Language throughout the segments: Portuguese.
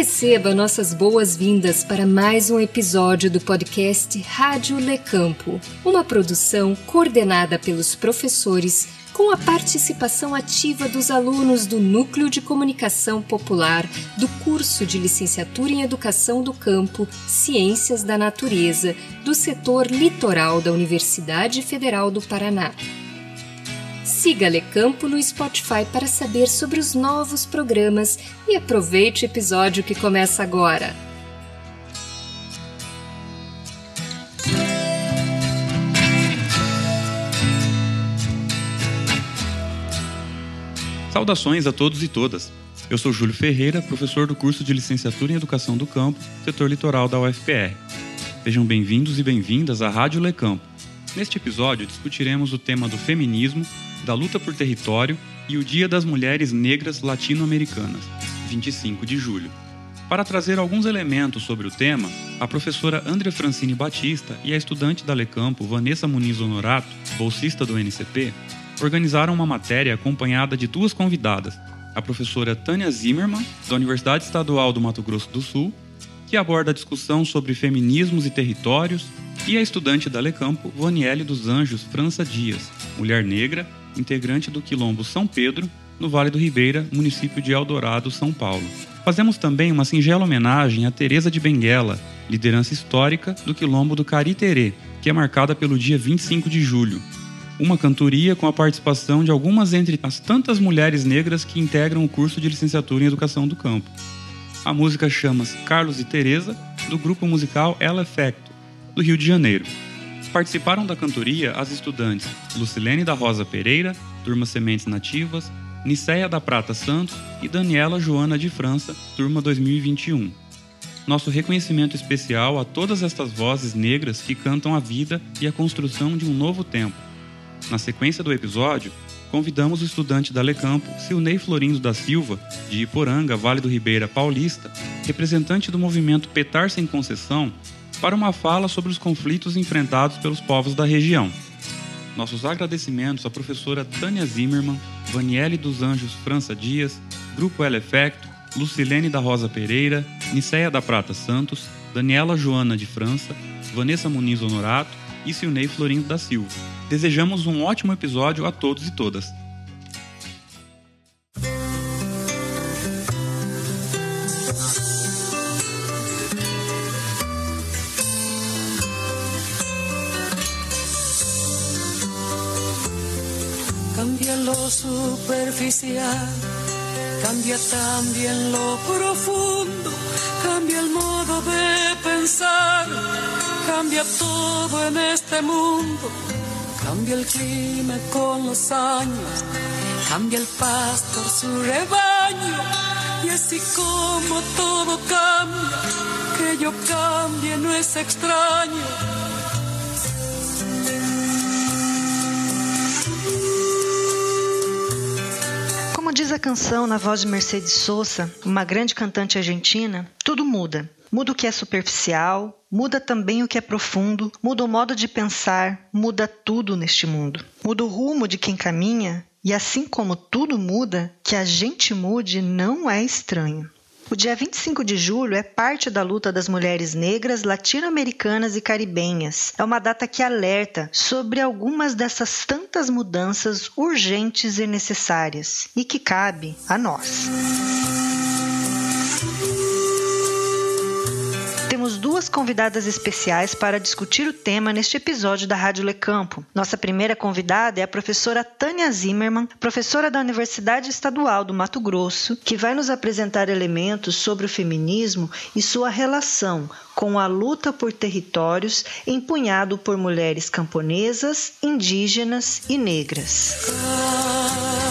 Receba nossas boas-vindas para mais um episódio do podcast Rádio Le Campo, uma produção coordenada pelos professores com a participação ativa dos alunos do Núcleo de Comunicação Popular do curso de Licenciatura em Educação do Campo, Ciências da Natureza, do setor litoral da Universidade Federal do Paraná. Siga Lecampo no Spotify para saber sobre os novos programas e aproveite o episódio que começa agora. Saudações a todos e todas. Eu sou Júlio Ferreira, professor do curso de Licenciatura em Educação do Campo, setor litoral da UFPR. Sejam bem-vindos e bem-vindas à Rádio Lecampo. Neste episódio discutiremos o tema do feminismo da luta por território e o Dia das Mulheres Negras Latino-Americanas, 25 de julho. Para trazer alguns elementos sobre o tema, a professora Andrea Francine Batista e a estudante da Lecampo, Vanessa Muniz Honorato, bolsista do NCP, organizaram uma matéria acompanhada de duas convidadas, a professora Tânia Zimmermann, da Universidade Estadual do Mato Grosso do Sul, que aborda a discussão sobre feminismos e territórios, e a estudante da Lecampo, Vaniele dos Anjos França Dias, mulher negra, integrante do Quilombo São Pedro, no Vale do Ribeira, município de Eldorado, São Paulo. Fazemos também uma singela homenagem a Teresa de Benguela, liderança histórica do Quilombo do Cariterê, que é marcada pelo dia 25 de julho. Uma cantoria com a participação de algumas entre as tantas mulheres negras que integram o curso de licenciatura em Educação do Campo. A música chama-se Carlos e Teresa, do grupo musical El Efecto, do Rio de Janeiro. Participaram da cantoria as estudantes Lucilene da Rosa Pereira, turma Sementes Nativas, Niceia da Prata Santos e Daniela Joana de França, turma 2021. Nosso reconhecimento especial a todas estas vozes negras que cantam a vida e a construção de um novo tempo. Na sequência do episódio, convidamos o estudante da Lecampo, Silnei Florindo da Silva, de Iporanga, Vale do Ribeira Paulista, representante do movimento Petar Sem Concessão, para uma fala sobre os conflitos enfrentados pelos povos da região. Nossos agradecimentos à professora Tânia Zimmermann, Vaniele dos Anjos França Dias, Grupo El Efecto, Lucilene da Rosa Pereira, Niceia da Prata Santos, Daniela Joana de França, Vanessa Muniz Honorato e Silnei Florindo da Silva. Desejamos um ótimo episódio a todos e todas. Cambia lo superficial, cambia también lo profundo, cambia el modo de pensar, cambia todo en este mundo, cambia el clima con los años, cambia el pastor su rebaño, y así como todo cambia, que yo cambie no es extraño. Como diz a canção na voz de Mercedes Sosa, uma grande cantante argentina, tudo muda. Muda o que é superficial, muda também o que é profundo, muda o modo de pensar, muda tudo neste mundo. Muda o rumo de quem caminha, e assim como tudo muda, que a gente mude não é estranho. O dia 25 de julho é parte da luta das mulheres negras, latino-americanas e caribenhas. É uma data que alerta sobre algumas dessas tantas mudanças urgentes e necessárias e que cabe a nós. Temos duas convidadas especiais para discutir o tema neste episódio da Rádio Lecampo. Nossa primeira convidada é a professora Tânia Zimmermann, professora da Universidade Estadual do Mato Grosso, que vai nos apresentar elementos sobre o feminismo e sua relação com a luta por territórios empunhado por mulheres camponesas, indígenas e negras. Cambia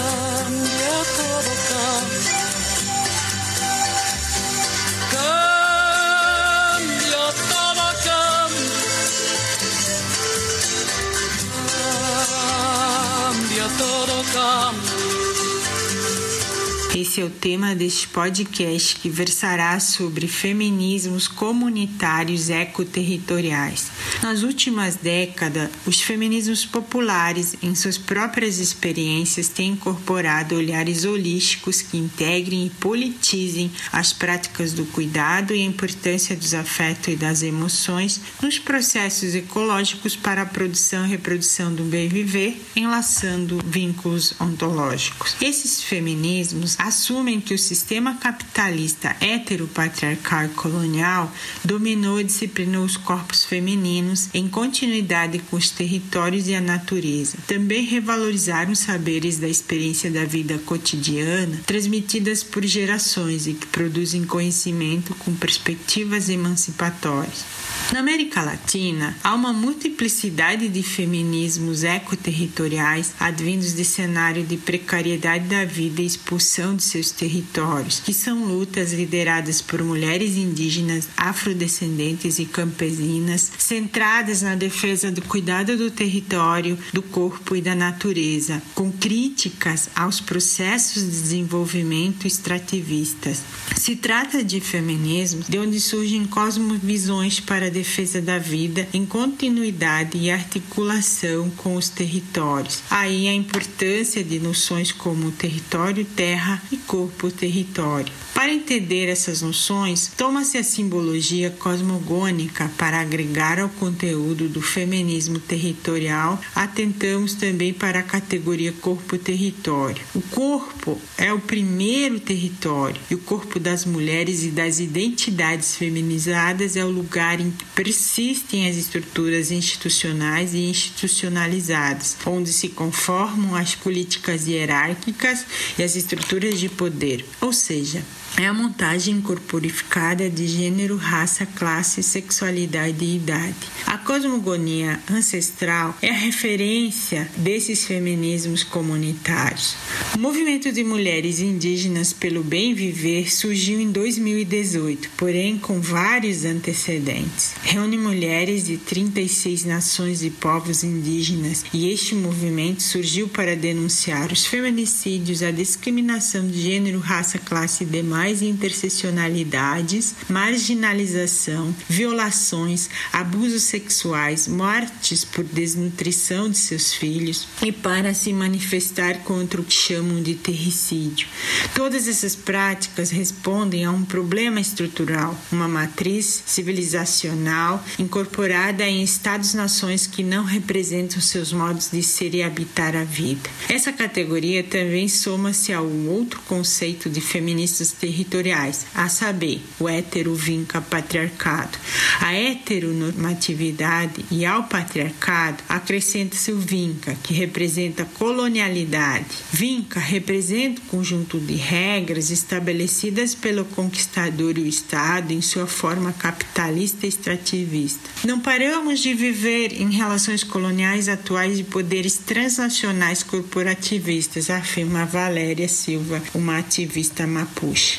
Esse é o tema deste podcast que versará sobre feminismos comunitários ecoterritoriais. Nas últimas décadas, os feminismos populares, em suas próprias experiências, têm incorporado olhares holísticos que integrem e politizem as práticas do cuidado e a importância dos afetos e das emoções nos processos ecológicos para a produção e reprodução do bem viver, enlaçando vínculos ontológicos. Esses feminismos assumem que o sistema capitalista heteropatriarcal e colonial dominou e disciplinou os corpos femininos em continuidade com os territórios e a natureza. Também revalorizaram os saberes da experiência da vida cotidiana transmitidas por gerações e que produzem conhecimento com perspectivas emancipatórias. Na América Latina, há uma multiplicidade de feminismos ecoterritoriais advindos de cenário de precariedade da vida e expulsão de seus territórios, que são lutas lideradas por mulheres indígenas, afrodescendentes e campesinas, centradas na defesa do cuidado do território, do corpo e da natureza, com críticas aos processos de desenvolvimento extrativistas. Se trata de feminismos de onde surgem cosmovisões para defesa da vida em continuidade e articulação com os territórios. Aí a importância de noções como território, terra e corpo-território. Para entender essas noções, toma-se a simbologia cosmogônica para agregar ao conteúdo do feminismo territorial, atentamos também para a categoria corpo-território. O corpo é o primeiro território e o corpo das mulheres e das identidades feminizadas é o lugar em que persistem as estruturas institucionais e institucionalizadas, onde se conformam as políticas hierárquicas e as estruturas de poder, ou seja, é a montagem corporificada de gênero, raça, classe, sexualidade e idade. A cosmogonia ancestral é a referência desses feminismos comunitários. O movimento de mulheres indígenas pelo bem viver surgiu em 2018, porém com vários antecedentes. Reúne mulheres de 36 nações e povos indígenas e este movimento surgiu para denunciar os feminicídios, a discriminação de gênero, raça, classe e demais e interseccionalidades, marginalização, violações, abusos sexuais, mortes por desnutrição de seus filhos e para se manifestar contra o que chamam de terricídio. Todas essas práticas respondem a um problema estrutural, uma matriz civilizacional incorporada em estados-nações que não representam seus modos de ser e habitar a vida. Essa categoria também soma-se ao outro conceito de feministas territoriais, a saber, o heterovinca patriarcado. A heteronormatividade e ao patriarcado acrescenta-se o vinca, que representa colonialidade. Vinca representa o conjunto de regras estabelecidas pelo conquistador e o Estado em sua forma capitalista e extrativista. Não paramos de viver em relações coloniais atuais de poderes transnacionais corporativistas, afirma Valéria Silva, uma ativista mapuche.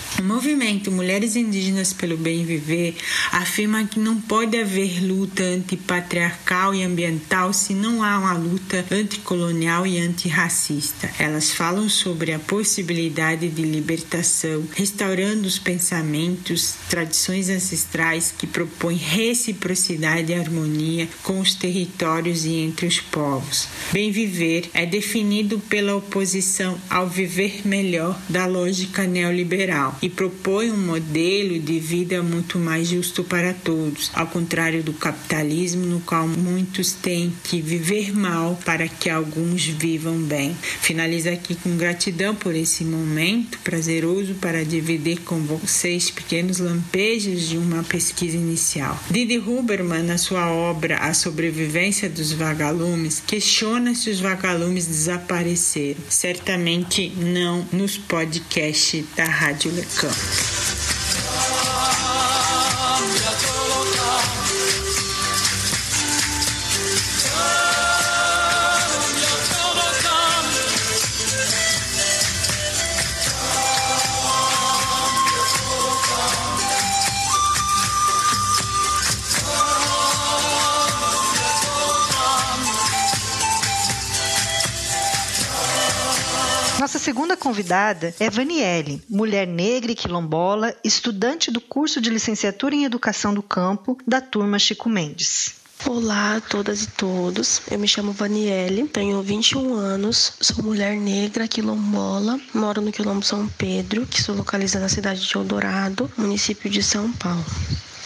O movimento Mulheres Indígenas pelo Bem Viver afirma que não pode haver luta antipatriarcal e ambiental se não há uma luta anticolonial e antirracista. Elas falam sobre a possibilidade de libertação, restaurando os pensamentos, tradições ancestrais que propõem reciprocidade e harmonia com os territórios e entre os povos. Bem viver é definido pela oposição ao viver melhor da lógica neoliberal e propõe um modelo de vida muito mais justo para todos, ao contrário do capitalismo, no qual muitos têm que viver mal para que alguns vivam bem. Finalizo aqui com gratidão por esse momento prazeroso para dividir com vocês pequenos lampejos de uma pesquisa inicial. Didi Huberman, na sua obra A Sobrevivência dos Vagalumes, questiona se os vagalumes desapareceram. Certamente não nos podcasts da Rádio Le Cambia segunda convidada é Vaniele, mulher negra e quilombola, estudante do curso de licenciatura em Educação do Campo da turma Chico Mendes. Olá a todas e todos, eu me chamo Vaniele, tenho 21 anos, sou mulher negra quilombola, moro no Quilombo São Pedro, que se localiza na cidade de Eldorado, município de São Paulo.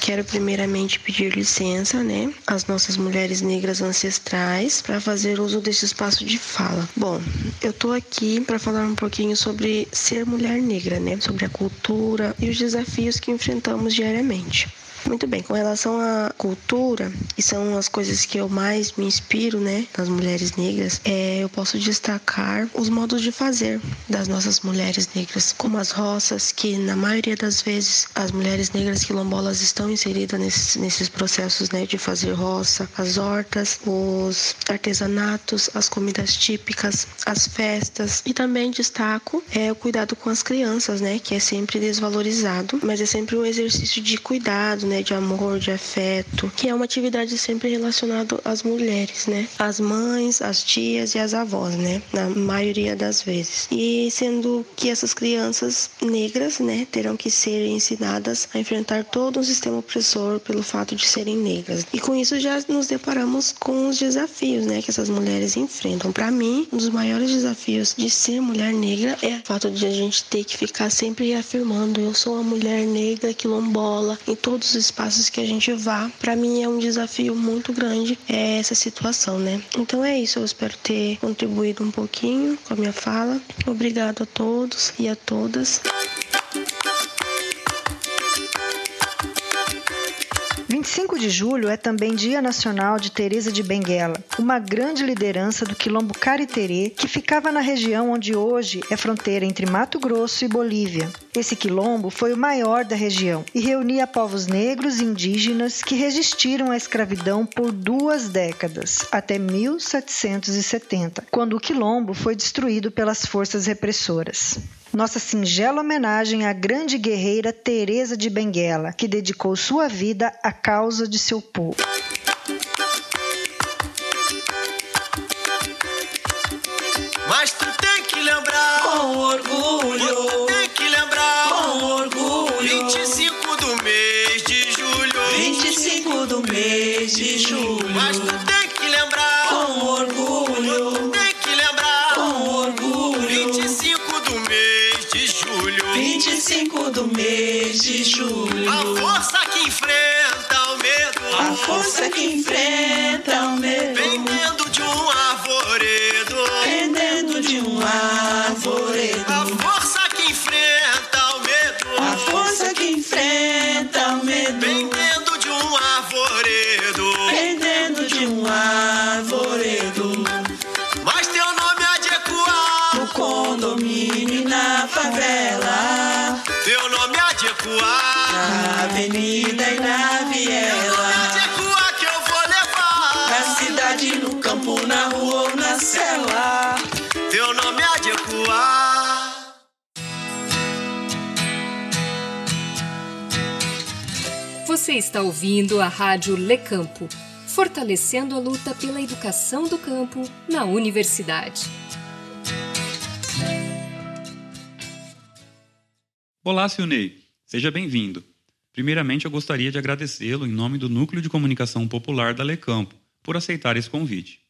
Quero primeiramente pedir licença, né, às nossas mulheres negras ancestrais para fazer uso desse espaço de fala. Bom, eu tô aqui para falar um pouquinho sobre ser mulher negra, né, sobre a cultura e os desafios que enfrentamos diariamente. Muito bem, com relação à cultura, e são as coisas que eu mais me inspiro, né, nas mulheres negras, é, eu posso destacar os modos de fazer das nossas mulheres negras, como as roças, que na maioria das vezes as mulheres negras quilombolas estão inseridas nesses, nesses processos, né, de fazer roça, as hortas, os artesanatos, as comidas típicas, as festas, e também destaco é o cuidado com as crianças, né, que é sempre desvalorizado, mas é sempre um exercício de cuidado, né, né, de amor, de afeto, que é uma atividade sempre relacionada às mulheres, né? As mães, as tias e as avós, né? Na maioria das vezes. E sendo que essas crianças negras, né, terão que ser ensinadas a enfrentar todo um sistema opressor pelo fato de serem negras. E com isso já nos deparamos com os desafios, né, que essas mulheres enfrentam. Para mim, um dos maiores desafios de ser mulher negra é o fato de a gente ter que ficar sempre afirmando eu sou uma mulher negra quilombola em todos os espaços que a gente vá. Para mim é um desafio muito grande é essa situação, né? Então é isso, eu espero ter contribuído um pouquinho com a minha fala. Obrigado a todos e a todas. 25 de julho é também Dia Nacional de Teresa de Benguela, uma grande liderança do quilombo Cariterê que ficava na região onde hoje é fronteira entre Mato Grosso e Bolívia. Esse quilombo foi o maior da região e reunia povos negros e indígenas que resistiram à escravidão por duas décadas, até 1770, quando o quilombo foi destruído pelas forças repressoras nossa singela homenagem à grande guerreira Teresa de Benguela, que dedicou sua vida à causa de seu povo. Mas tu tem que lembrar com orgulho, tu tem que lembrar com orgulho, 25 do mês de julho, 25 do mês de julho, do mês de julho, a força que enfrenta o medo, a força que enfrenta o medo, pendendo de um arvoredo, pendendo de um arvoredo, está ouvindo a Rádio Le Campo, fortalecendo a luta pela educação do campo na universidade. Olá, Silney. Seja bem-vindo. Primeiramente, eu gostaria de agradecê-lo em nome do Núcleo de Comunicação Popular da Lecampo por aceitar esse convite.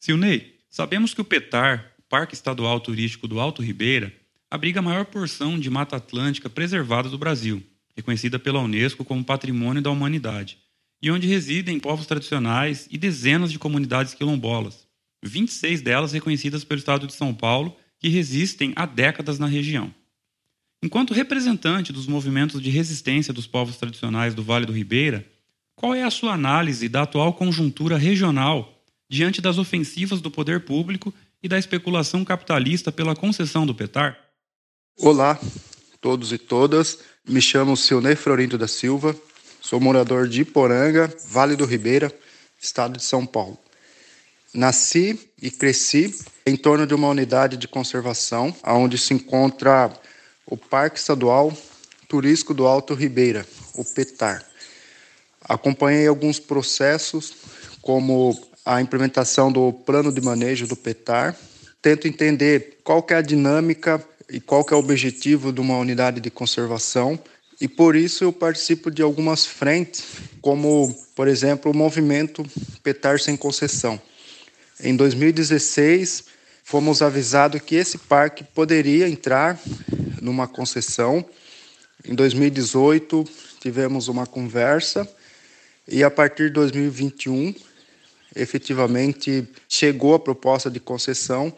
Silney, sabemos que o PETAR, Parque Estadual Turístico do Alto Ribeira, abriga a maior porção de Mata Atlântica preservada do Brasil, reconhecida pela Unesco como Patrimônio da Humanidade, e onde residem povos tradicionais e dezenas de comunidades quilombolas, 26 delas reconhecidas pelo Estado de São Paulo, que resistem há décadas na região. Enquanto representante dos movimentos de resistência dos povos tradicionais do Vale do Ribeira, qual é a sua análise da atual conjuntura regional diante das ofensivas do poder público e da especulação capitalista pela concessão do PETAR? Olá, todos e todas. Me chamo Silnei Florindo da Silva, sou morador de Iporanga, Vale do Ribeira, estado de São Paulo. Nasci e cresci em torno de uma unidade de conservação, onde se encontra o Parque Estadual Turístico do Alto Ribeira, o PETAR. Acompanhei alguns processos, como a implementação do plano de manejo do PETAR, tento entender qual que é a dinâmica e qual que é o objetivo de uma unidade de conservação. E por isso eu participo de algumas frentes, como, por exemplo, o movimento Petar Sem Concessão. Em 2016, fomos avisados que esse parque poderia entrar numa concessão. Em 2018, tivemos uma conversa e a partir de 2021, efetivamente chegou a proposta de concessão.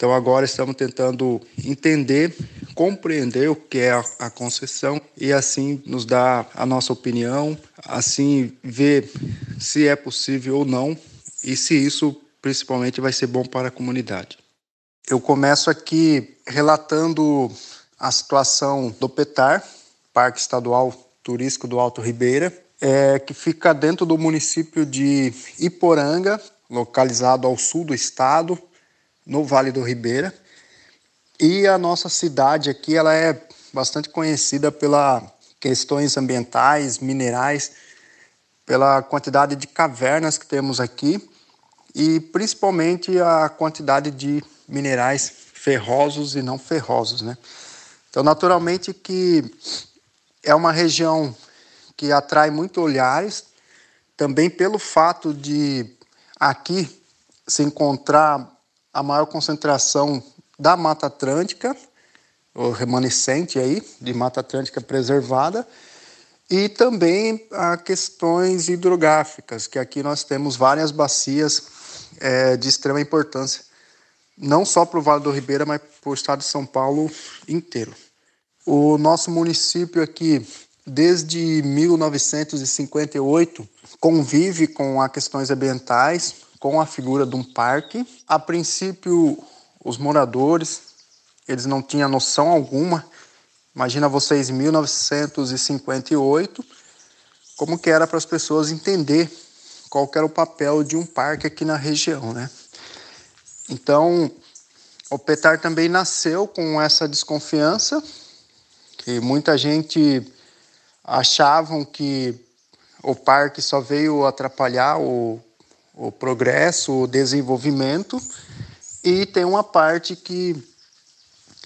Então agora estamos tentando entender, compreender o que é a, concessão e assim nos dar a nossa opinião, assim ver se é possível ou não e se isso principalmente vai ser bom para a comunidade. Eu começo aqui relatando a situação do PETAR, Parque Estadual Turístico do Alto Ribeira, é, que fica dentro do município de Iporanga, localizado ao sul do estado, no Vale do Ribeira. E a nossa cidade aqui ela é bastante conhecida pelas questões ambientais, minerais, pela quantidade de cavernas que temos aqui e principalmente a quantidade de minerais ferrosos e não ferrosos, né? Então, naturalmente que é uma região que atrai muito olhares, também pelo fato de aqui se encontrar a maior concentração da Mata Atlântica, o remanescente aí de Mata Atlântica preservada, e também a questões hidrográficas, que aqui nós temos várias bacias é, de extrema importância, não só para o Vale do Ribeira, mas para o estado de São Paulo inteiro. O nosso município aqui, desde 1958, convive com as questões ambientais, com a figura de um parque. A princípio, os moradores, eles não tinham noção alguma. Imagina vocês em 1958, como que era para as pessoas entender qual era o papel de um parque aqui na região, né? Então, o Petar também nasceu com essa desconfiança, que muita gente achavam que o parque só veio atrapalhar o, o progresso, o desenvolvimento, e tem uma parte que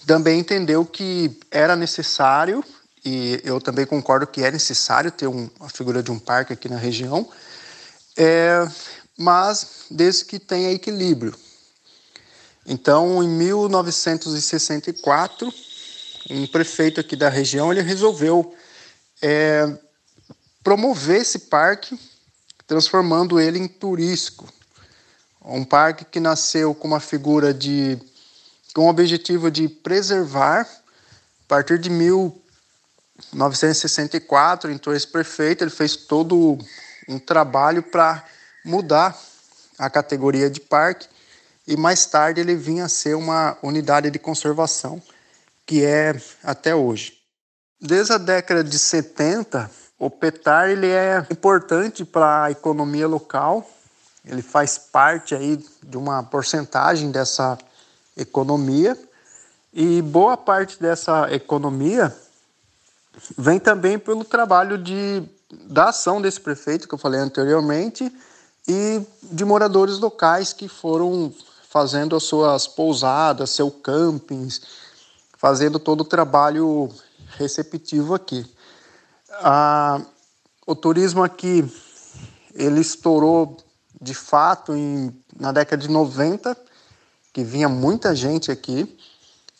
também entendeu que era necessário, e eu também concordo que é necessário ter um, a figura de um parque aqui na região, é, mas desde que tenha equilíbrio. Então, em 1964, um prefeito aqui da região ele resolveu é, promover esse parque, transformando ele em turístico. Um parque que nasceu com uma figura de com o objetivo de preservar a partir de 1964, então esse prefeito ele fez todo um trabalho para mudar a categoria de parque e mais tarde ele vinha a ser uma unidade de conservação, que é até hoje. Desde a década de 70, o petar ele é importante para a economia local, ele faz parte aí de uma porcentagem dessa economia e boa parte dessa economia vem também pelo trabalho de da ação desse prefeito que eu falei anteriormente e de moradores locais que foram fazendo as suas pousadas, seus campings, fazendo todo o trabalho receptivo aqui. O turismo aqui ele estourou de fato em, na década de 90, que vinha muita gente aqui,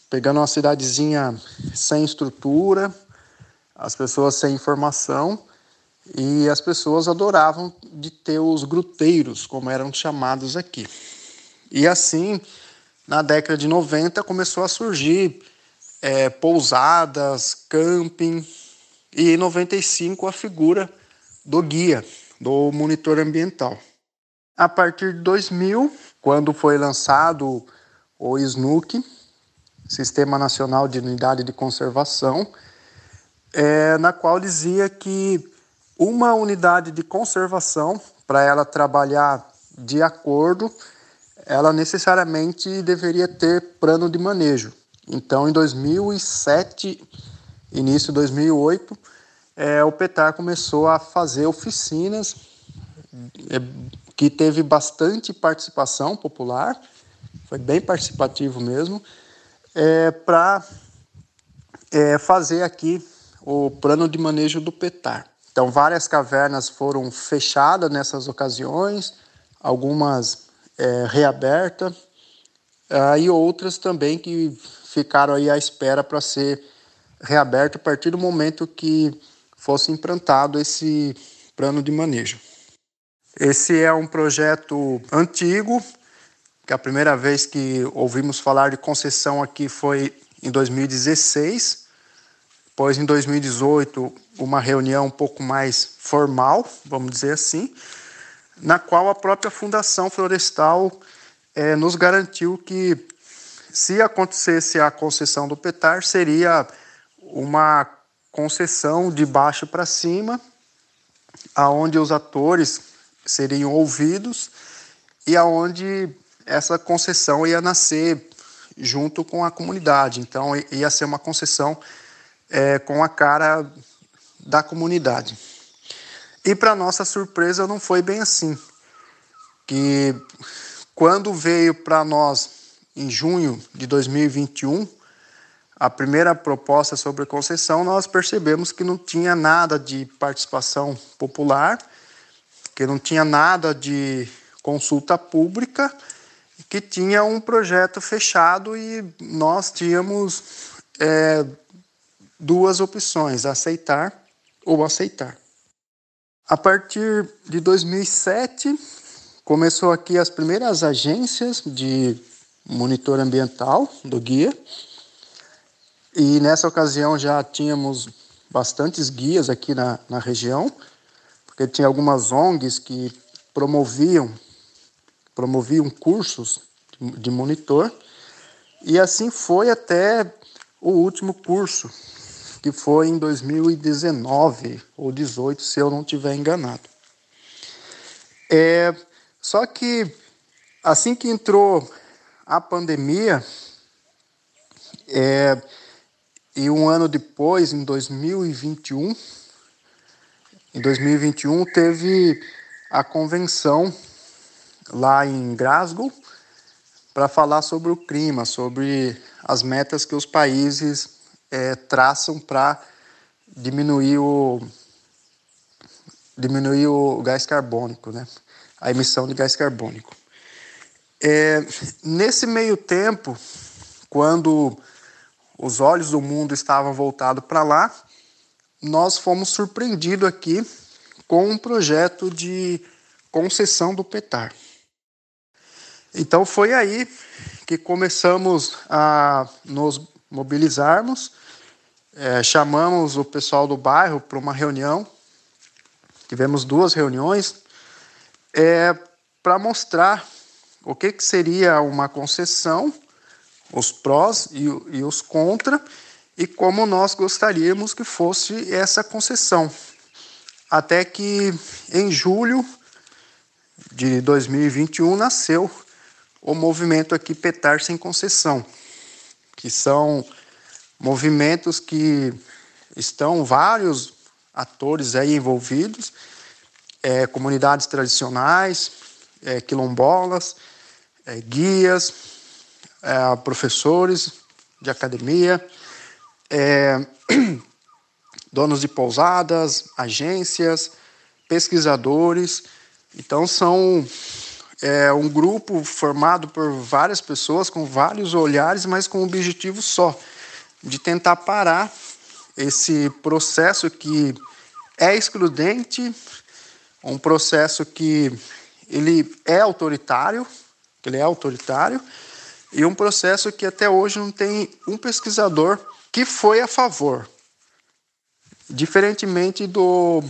pegando uma cidadezinha sem estrutura, as pessoas sem informação e as pessoas adoravam de ter os gruteiros, como eram chamados aqui. E assim, na década de 90, começou a surgir é, pousadas, camping, e em 95 a figura do guia, do monitor ambiental. A partir de 2000, quando foi lançado o SNUC, Sistema Nacional de Unidade de Conservação, é, na qual dizia que uma unidade de conservação, para ela trabalhar de acordo, ela necessariamente deveria ter plano de manejo. Então, em 2007, início de 2008, é, o PETAR começou a fazer oficinas é, que teve bastante participação popular, foi bem participativo mesmo, é, para é, fazer aqui o plano de manejo do petar. Então, várias cavernas foram fechadas nessas ocasiões, algumas é, reabertas, ah, e outras também que ficaram aí à espera para ser reaberta a partir do momento que fosse implantado esse plano de manejo. Esse é um projeto antigo, que a primeira vez que ouvimos falar de concessão aqui foi em 2016. Depois, em 2018, uma reunião um pouco mais formal, vamos dizer assim, na qual a própria Fundação Florestal é, nos garantiu que, se acontecesse a concessão do PETAR, seria uma concessão de baixo para cima, aonde os atores seriam ouvidos e aonde essa concessão ia nascer junto com a comunidade. Então, ia ser uma concessão é, com a cara da comunidade. E, para nossa surpresa, não foi bem assim. Que quando veio para nós, em junho de 2021, a primeira proposta sobre concessão, nós percebemos que não tinha nada de participação popular, que não tinha nada de consulta pública que tinha um projeto fechado e nós tínhamos é, duas opções, aceitar ou aceitar. A partir de 2007, começou aqui as primeiras agências de monitor ambiental do guia. E nessa ocasião já tínhamos bastantes guias aqui na, na região, porque tinha algumas ONGs que promoviam promoviam cursos de monitor, e assim foi até o último curso, que foi em 2019 ou 18, se eu não estiver enganado. É, só que assim que entrou a pandemia, é, e um ano depois, em 2021, em 2021 teve a convenção lá em Glasgow para falar sobre o clima, sobre as metas que os países é, traçam para diminuir o diminuir o gás carbônico, né? A emissão de gás carbônico. É, nesse meio tempo, quando os olhos do mundo estavam voltados para lá, nós fomos surpreendidos aqui com um projeto de concessão do PETAR. Então foi aí que começamos a nos mobilizarmos, é, chamamos o pessoal do bairro para uma reunião, tivemos duas reuniões, é, para mostrar o que, que seria uma concessão, os prós e, e os contra, e como nós gostaríamos que fosse essa concessão. Até que em julho de 2021 nasceu o movimento aqui Petar Sem Concessão, que são movimentos que estão vários atores aí envolvidos, é, comunidades tradicionais, é, quilombolas, é, guias, é, professores de academia, é, donos de pousadas, agências, pesquisadores. Então são é um grupo formado por várias pessoas com vários olhares, mas com um objetivo só, de tentar parar esse processo que é excludente, um processo que ele é autoritário, ele é autoritário, e um processo que até hoje não tem um pesquisador que foi a favor. Diferentemente do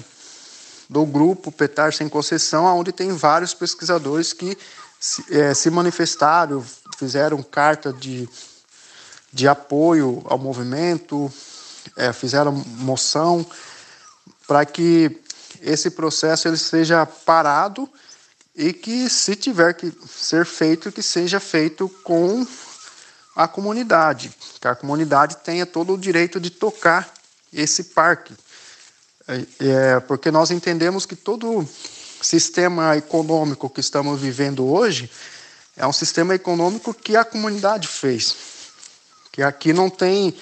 do grupo Petar Sem Concessão, onde tem vários pesquisadores que se, é, se manifestaram, fizeram carta de, de apoio ao movimento, é, fizeram moção para que esse processo ele seja parado e que, se tiver que ser feito, que seja feito com a comunidade, que a comunidade tenha todo o direito de tocar esse parque, é, é, porque nós entendemos que todo sistema econômico que estamos vivendo hoje é um sistema econômico que a comunidade fez, que aqui não tem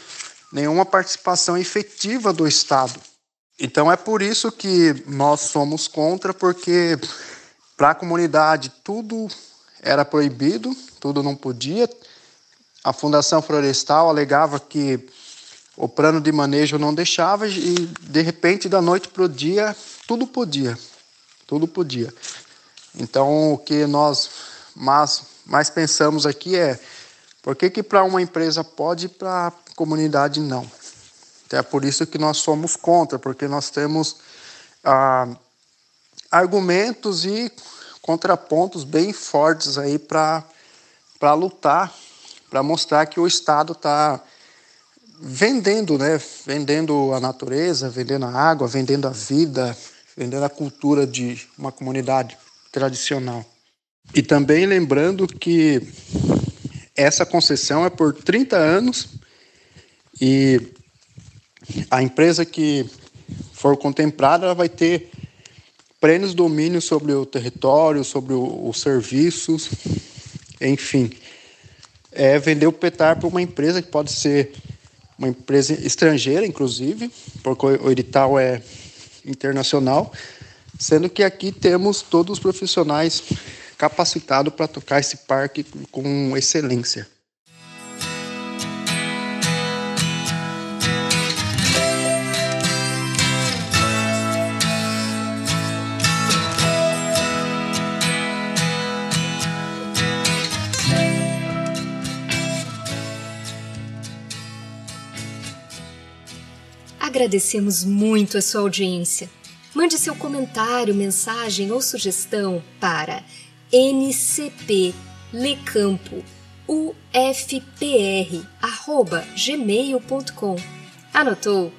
nenhuma participação efetiva do Estado. Então é por isso que nós somos contra, porque para a comunidade tudo era proibido, tudo não podia. A Fundação Florestal alegava que o plano de manejo não deixava e de repente da noite para o dia tudo podia, tudo podia. Então o que nós mais, mais pensamos aqui é por que, que para uma empresa pode e para a comunidade não? Então, é por isso que nós somos contra, porque nós temos ah, argumentos e contrapontos bem fortes aí para lutar, para mostrar que o Estado está vendendo, né? Vendendo a natureza, vendendo a água, vendendo a vida, vendendo a cultura de uma comunidade tradicional. E também lembrando que essa concessão é por 30 anos e a empresa que for contemplada ela vai ter plenos domínio sobre o território, sobre os serviços, enfim. É vender o petar para uma empresa que pode ser uma empresa estrangeira, inclusive, porque o edital é internacional, sendo que aqui temos todos os profissionais capacitados para tocar esse parque com excelência. Agradecemos muito a sua audiência. Mande seu comentário, mensagem ou sugestão para ncplecampo.ufpr@gmail.com. Anotou?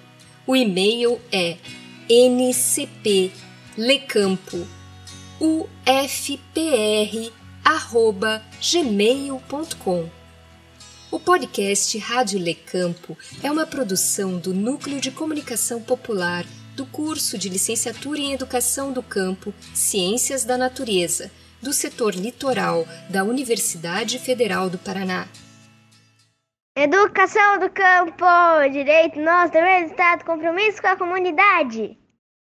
O e-mail é ncplecampo.ufpr@gmail.com. O podcast Rádio Lecampo é uma produção do Núcleo de Comunicação Popular do curso de Licenciatura em Educação do Campo, Ciências da Natureza, do setor litoral da Universidade Federal do Paraná. Educação do campo, direito nosso, dever do Estado, compromisso com a comunidade.